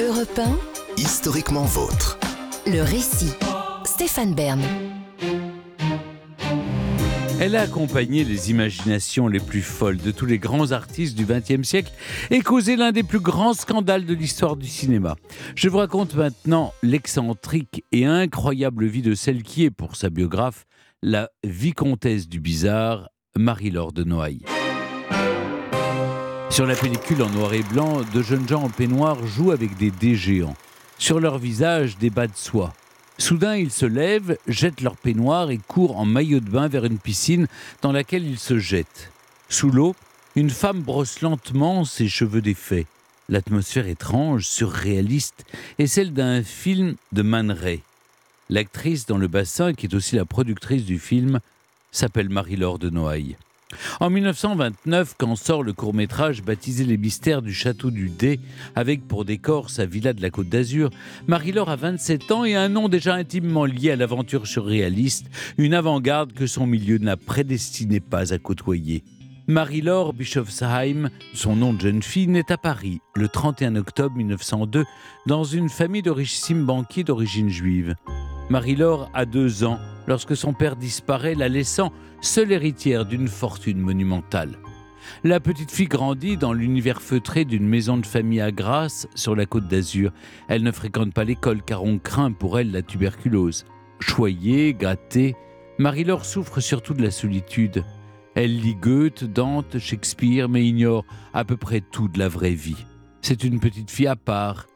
Europe 1, Historiquement vôtre. le récit. Stéphane Bern. Elle a accompagné les imaginations les plus folles de tous les grands artistes du XXe siècle et causé l'un des plus grands scandales de l'histoire du cinéma. Je vous raconte maintenant l'excentrique et incroyable vie de celle qui est, pour sa biographe, la vicomtesse du bizarre, Marie-Laure de Noailles. Sur la pellicule en noir et blanc, de jeunes gens en peignoir jouent avec des dés géants. Sur leur visage, des bas de soie. Soudain, ils se lèvent, jettent leur peignoir et courent en maillot de bain vers une piscine dans laquelle ils se jettent. Sous l'eau, une femme brosse lentement ses cheveux défaits. L'atmosphère étrange, surréaliste, est celle d'un film de Man Ray. L'actrice dans le bassin, qui est aussi la productrice du film, s'appelle Marie-Laure de Noailles. En 1929, quand sort le court-métrage baptisé Les mystères du château du Dé, avec pour décor sa villa de la Côte d'Azur, Marie-Laure a 27 ans et un nom déjà intimement lié à l'aventure surréaliste, une avant-garde que son milieu ne la prédestinait pas à côtoyer. Marie-Laure Bischofsheim, son nom de jeune fille, naît à Paris le 31 octobre 1902 dans une famille de richissimes banquiers d'origine juive. Marie-Laure a deux ans lorsque son père disparaît, la laissant seule héritière d'une fortune monumentale. La petite fille grandit dans l'univers feutré d'une maison de famille à Grasse, sur la côte d'Azur. Elle ne fréquente pas l'école car on craint pour elle la tuberculose. Choyée, gâtée, Marie-Laure souffre surtout de la solitude. Elle lit Goethe, Dante, Shakespeare, mais ignore à peu près tout de la vraie vie. C'est une petite fille à part,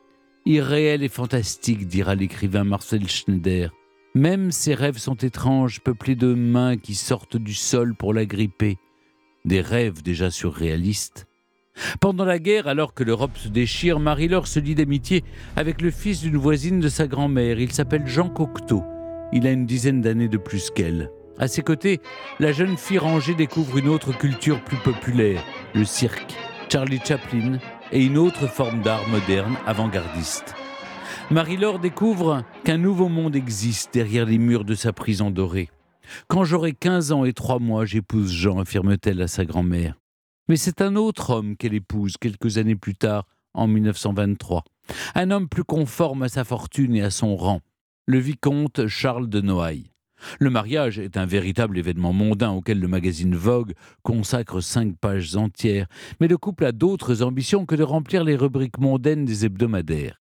irréelle et fantastique, dira l'écrivain Marcel Schneider. Même ses rêves sont étranges, peuplés de mains qui sortent du sol pour la gripper. Des rêves déjà surréalistes. Pendant la guerre, alors que l'Europe se déchire, Marie-Laure se lie d'amitié avec le fils d'une voisine de sa grand-mère. Il s'appelle Jean Cocteau. Il a une dizaine d'années de plus qu'elle. À ses côtés, la jeune fille rangée découvre une autre culture plus populaire, le cirque, Charlie Chaplin et une autre forme d'art moderne avant-gardiste. Marie-Laure découvre qu'un nouveau monde existe derrière les murs de sa prison dorée. Quand j'aurai 15 ans et 3 mois, j'épouse Jean, affirme-t-elle à sa grand-mère. Mais c'est un autre homme qu'elle épouse quelques années plus tard, en 1923. Un homme plus conforme à sa fortune et à son rang, le vicomte Charles de Noailles. Le mariage est un véritable événement mondain auquel le magazine Vogue consacre cinq pages entières, mais le couple a d'autres ambitions que de remplir les rubriques mondaines des hebdomadaires.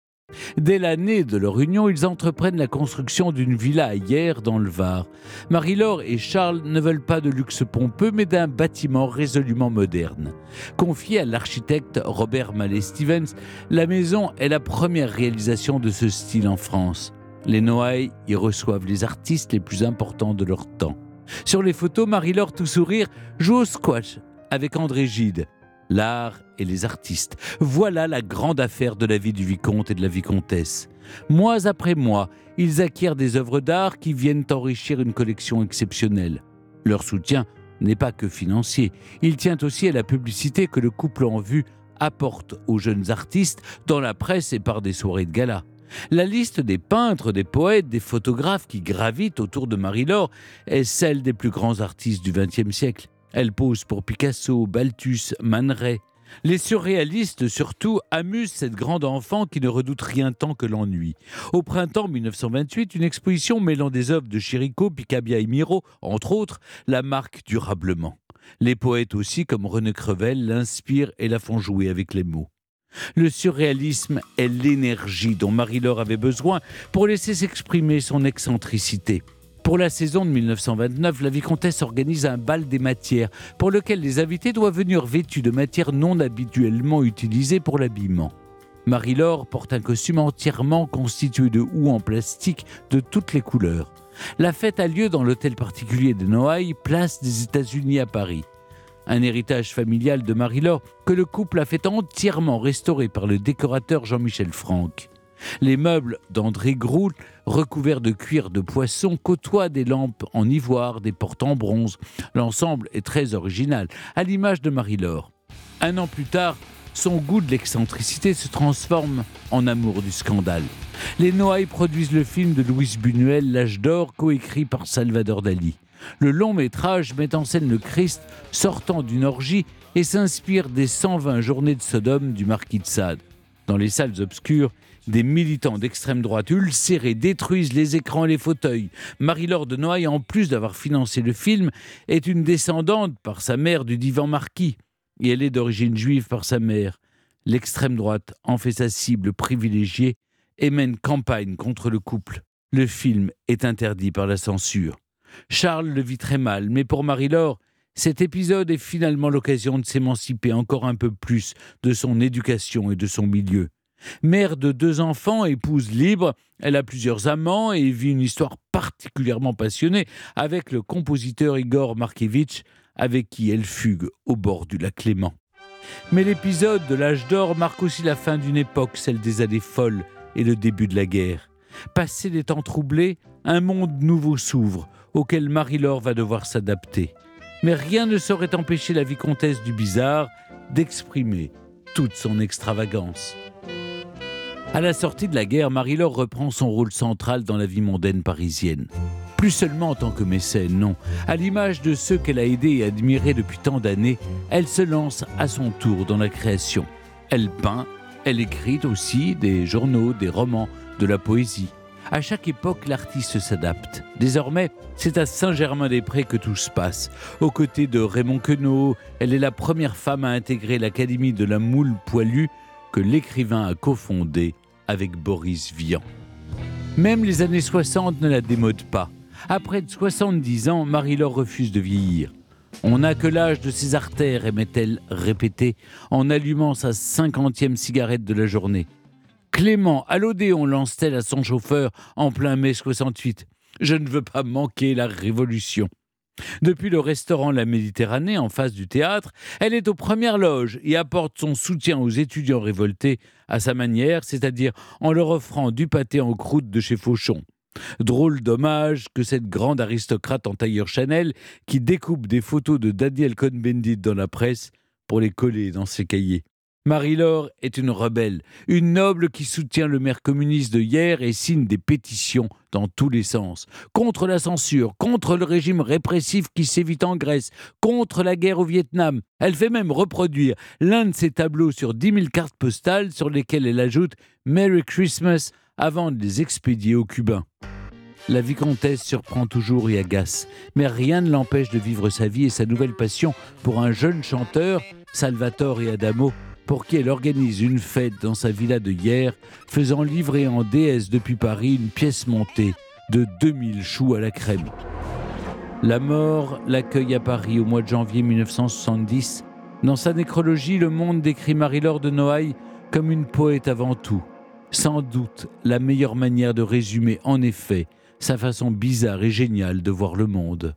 Dès l'année de leur union, ils entreprennent la construction d'une villa à Hyères dans le Var. Marie-Laure et Charles ne veulent pas de luxe pompeux, mais d'un bâtiment résolument moderne. Confiée à l'architecte Robert Mallet Stevens, la maison est la première réalisation de ce style en France. Les Noailles y reçoivent les artistes les plus importants de leur temps. Sur les photos, Marie-Laure, tout sourire, joue au squash avec André Gide. L'art et les artistes. Voilà la grande affaire de la vie du vicomte et de la vicomtesse. Mois après mois, ils acquièrent des œuvres d'art qui viennent enrichir une collection exceptionnelle. Leur soutien n'est pas que financier, il tient aussi à la publicité que le couple en vue apporte aux jeunes artistes dans la presse et par des soirées de gala. La liste des peintres, des poètes, des photographes qui gravitent autour de Marie-Laure est celle des plus grands artistes du XXe siècle. Elle pose pour Picasso, Balthus, Man. Les surréalistes, surtout, amusent cette grande enfant qui ne redoute rien tant que l'ennui. Au printemps 1928, une exposition mêlant des œuvres de Chirico, Picabia et Miro, entre autres, la marque durablement. Les poètes aussi, comme René Crevel, l'inspirent et la font jouer avec les mots. Le surréalisme est l'énergie dont Marie-Laure avait besoin pour laisser s'exprimer son excentricité. Pour la saison de 1929, la vicomtesse organise un bal des matières pour lequel les invités doivent venir vêtus de matières non habituellement utilisées pour l'habillement. Marie-Laure porte un costume entièrement constitué de houx en plastique de toutes les couleurs. La fête a lieu dans l'hôtel particulier de Noailles, place des États-Unis à Paris. Un héritage familial de Marie-Laure que le couple a fait entièrement restaurer par le décorateur Jean-Michel Franck. Les meubles d'André Groult, recouverts de cuir de poisson, côtoient des lampes en ivoire, des portes en bronze. L'ensemble est très original, à l'image de Marie-Laure. Un an plus tard, son goût de l'excentricité se transforme en amour du scandale. Les Noailles produisent le film de Louise Buñuel, L'âge d'or, coécrit par Salvador Dali. Le long métrage met en scène le Christ sortant d'une orgie et s'inspire des 120 journées de Sodome du marquis de Sade. Dans les salles obscures, des militants d'extrême droite ulcérés détruisent les écrans et les fauteuils. Marie-Laure de Noailles, en plus d'avoir financé le film, est une descendante par sa mère du divan marquis. Et elle est d'origine juive par sa mère. L'extrême droite en fait sa cible privilégiée et mène campagne contre le couple. Le film est interdit par la censure. Charles le vit très mal, mais pour Marie-Laure, cet épisode est finalement l'occasion de s'émanciper encore un peu plus de son éducation et de son milieu. Mère de deux enfants, épouse libre, elle a plusieurs amants et vit une histoire particulièrement passionnée avec le compositeur Igor Markevitch, avec qui elle fugue au bord du lac Léman. Mais l'épisode de l'âge d'or marque aussi la fin d'une époque, celle des années folles et le début de la guerre. Passé les temps troublés, un monde nouveau s'ouvre, auquel Marie-Laure va devoir s'adapter. Mais rien ne saurait empêcher la vicomtesse du bizarre d'exprimer toute son extravagance. À la sortie de la guerre, Marie-Laure reprend son rôle central dans la vie mondaine parisienne. Plus seulement en tant que mécène, non. À l'image de ceux qu'elle a aidés et admirés depuis tant d'années, elle se lance à son tour dans la création. Elle peint, elle écrit aussi des journaux, des romans, de la poésie. À chaque époque, l'artiste s'adapte. Désormais, c'est à Saint-Germain-des-Prés que tout se passe. Aux côtés de Raymond Queneau, elle est la première femme à intégrer l'Académie de la moule poilue que l'écrivain a cofondée avec Boris Vian. Même les années 60 ne la démodent pas. Après 70 ans, Marie-Laure refuse de vieillir. On n'a que l'âge de ses artères, aimait-elle répéter en allumant sa cinquantième cigarette de la journée. Clément, à l'Odéon, lance-t-elle à son chauffeur en plein mai 68. Je ne veux pas manquer la révolution. Depuis le restaurant La Méditerranée, en face du théâtre, elle est aux premières loges et apporte son soutien aux étudiants révoltés à sa manière, c'est-à-dire en leur offrant du pâté en croûte de chez Fauchon. Drôle dommage que cette grande aristocrate en tailleur Chanel, qui découpe des photos de Daniel Cohn-Bendit dans la presse pour les coller dans ses cahiers. Marie-Laure est une rebelle, une noble qui soutient le maire communiste de hier et signe des pétitions dans tous les sens. Contre la censure, contre le régime répressif qui sévit en Grèce, contre la guerre au Vietnam. Elle fait même reproduire l'un de ses tableaux sur 10 000 cartes postales sur lesquelles elle ajoute Merry Christmas avant de les expédier aux Cubains. La vicomtesse surprend toujours et agace, mais rien ne l'empêche de vivre sa vie et sa nouvelle passion pour un jeune chanteur, Salvatore et Adamo, pour qui elle organise une fête dans sa villa de hier, faisant livrer en déesse depuis Paris une pièce montée de 2000 choux à la crème. La mort l'accueille à Paris au mois de janvier 1970. Dans sa nécrologie, Le Monde décrit Marie-Laure de Noailles comme une poète avant tout. Sans doute la meilleure manière de résumer en effet sa façon bizarre et géniale de voir le monde.